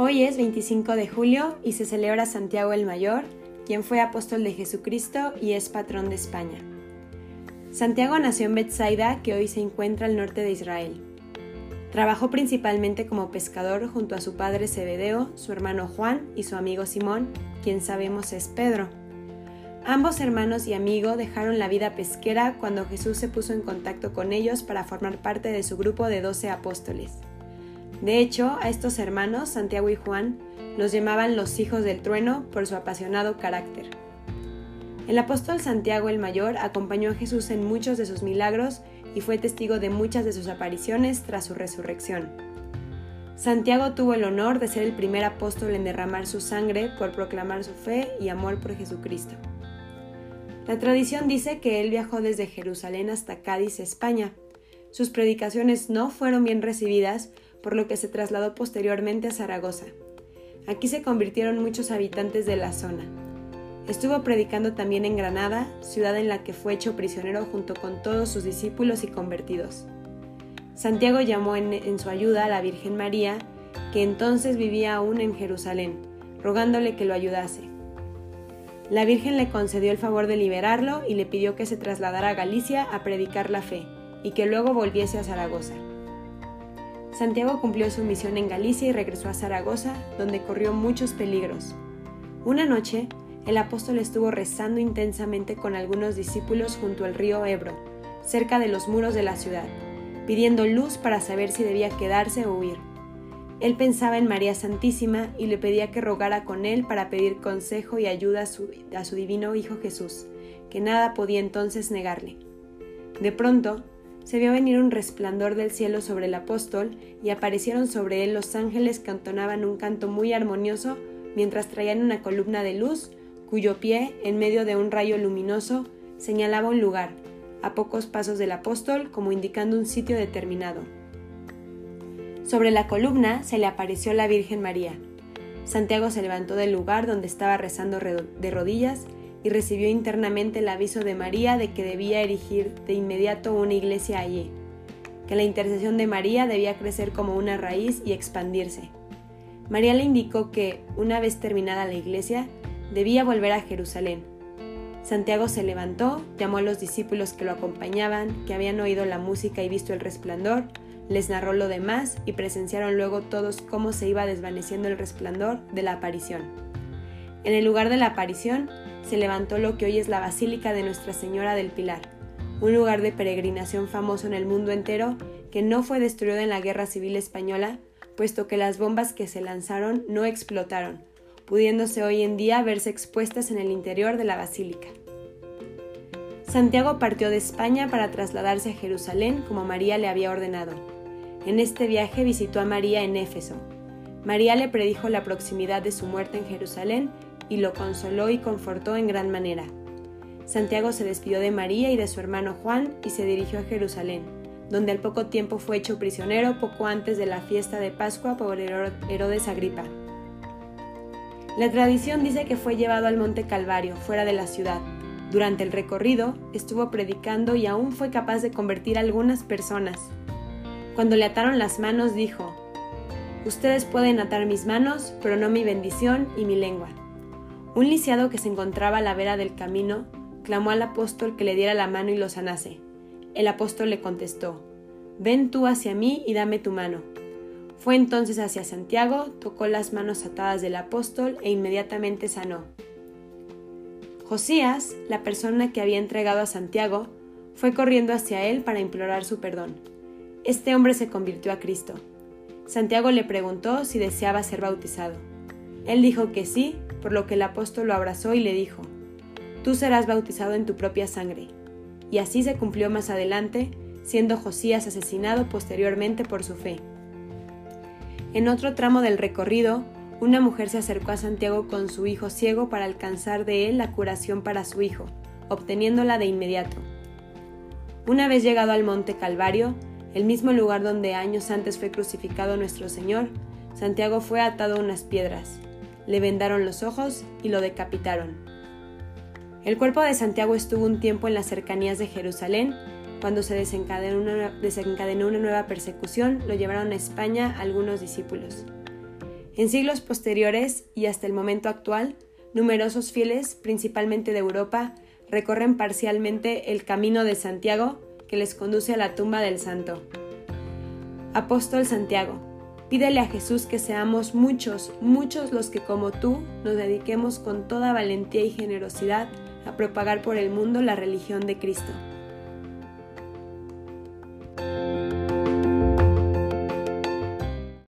Hoy es 25 de julio y se celebra Santiago el Mayor, quien fue apóstol de Jesucristo y es patrón de España. Santiago nació en Bethsaida, que hoy se encuentra al norte de Israel. Trabajó principalmente como pescador junto a su padre Zebedeo, su hermano Juan y su amigo Simón, quien sabemos es Pedro. Ambos hermanos y amigo dejaron la vida pesquera cuando Jesús se puso en contacto con ellos para formar parte de su grupo de doce apóstoles. De hecho, a estos hermanos, Santiago y Juan, los llamaban los hijos del trueno por su apasionado carácter. El apóstol Santiago el Mayor acompañó a Jesús en muchos de sus milagros y fue testigo de muchas de sus apariciones tras su resurrección. Santiago tuvo el honor de ser el primer apóstol en derramar su sangre por proclamar su fe y amor por Jesucristo. La tradición dice que él viajó desde Jerusalén hasta Cádiz, España. Sus predicaciones no fueron bien recibidas, por lo que se trasladó posteriormente a Zaragoza. Aquí se convirtieron muchos habitantes de la zona. Estuvo predicando también en Granada, ciudad en la que fue hecho prisionero junto con todos sus discípulos y convertidos. Santiago llamó en, su ayuda a la Virgen María, que entonces vivía aún en Jerusalén, rogándole que lo ayudase. La Virgen le concedió el favor de liberarlo y le pidió que se trasladara a Galicia a predicar la fe, y que luego volviese a Zaragoza. Santiago cumplió su misión en Galicia y regresó a Zaragoza, donde corrió muchos peligros. Una noche, el apóstol estuvo rezando intensamente con algunos discípulos junto al río Ebro, cerca de los muros de la ciudad, pidiendo luz para saber si debía quedarse o huir. Él pensaba en María Santísima y le pedía que rogara con él para pedir consejo y ayuda a su, a su divino Hijo Jesús, que nada podía entonces negarle. De pronto, se vio venir un resplandor del cielo sobre el apóstol y aparecieron sobre él los ángeles que entonaban un canto muy armonioso mientras traían una columna de luz cuyo pie, en medio de un rayo luminoso, señalaba un lugar, a pocos pasos del apóstol, como indicando un sitio determinado. Sobre la columna se le apareció la Virgen María. Santiago se levantó del lugar donde estaba rezando de rodillas y recibió internamente el aviso de María de que debía erigir de inmediato una iglesia allí, que la intercesión de María debía crecer como una raíz y expandirse. María le indicó que, una vez terminada la iglesia, debía volver a Jerusalén. Santiago se levantó, llamó a los discípulos que lo acompañaban, que habían oído la música y visto el resplandor, les narró lo demás y presenciaron luego todos cómo se iba desvaneciendo el resplandor de la aparición. En el lugar de la aparición, se levantó lo que hoy es la Basílica de Nuestra Señora del Pilar, un lugar de peregrinación famoso en el mundo entero que no fue destruido en la Guerra Civil Española, puesto que las bombas que se lanzaron no explotaron, pudiéndose hoy en día verse expuestas en el interior de la basílica. Santiago partió de España para trasladarse a Jerusalén como María le había ordenado. En este viaje visitó a María en Éfeso. María le predijo la proximidad de su muerte en Jerusalén y lo consoló y confortó en gran manera. Santiago se despidió de María y de su hermano Juan y se dirigió a Jerusalén, donde al poco tiempo fue hecho prisionero poco antes de la fiesta de Pascua por Herodes Agripa. La tradición dice que fue llevado al monte Calvario, fuera de la ciudad. Durante el recorrido estuvo predicando y aún fue capaz de convertir a algunas personas. Cuando le ataron las manos dijo, Ustedes pueden atar mis manos, pero no mi bendición y mi lengua. Un lisiado que se encontraba a la vera del camino clamó al apóstol que le diera la mano y lo sanase. El apóstol le contestó, Ven tú hacia mí y dame tu mano. Fue entonces hacia Santiago, tocó las manos atadas del apóstol e inmediatamente sanó. Josías, la persona que había entregado a Santiago, fue corriendo hacia él para implorar su perdón. Este hombre se convirtió a Cristo. Santiago le preguntó si deseaba ser bautizado. Él dijo que sí por lo que el apóstol lo abrazó y le dijo, Tú serás bautizado en tu propia sangre. Y así se cumplió más adelante, siendo Josías asesinado posteriormente por su fe. En otro tramo del recorrido, una mujer se acercó a Santiago con su hijo ciego para alcanzar de él la curación para su hijo, obteniéndola de inmediato. Una vez llegado al monte Calvario, el mismo lugar donde años antes fue crucificado nuestro Señor, Santiago fue atado a unas piedras le vendaron los ojos y lo decapitaron. El cuerpo de Santiago estuvo un tiempo en las cercanías de Jerusalén. Cuando se desencadenó una, nueva persecución, lo llevaron a España algunos discípulos. En siglos posteriores y hasta el momento actual, numerosos fieles, principalmente de Europa, recorren parcialmente el camino de Santiago que les conduce a la tumba del santo. Apóstol Santiago, pídele a Jesús que seamos muchos, muchos los que como tú nos dediquemos con toda valentía y generosidad a propagar por el mundo la religión de Cristo.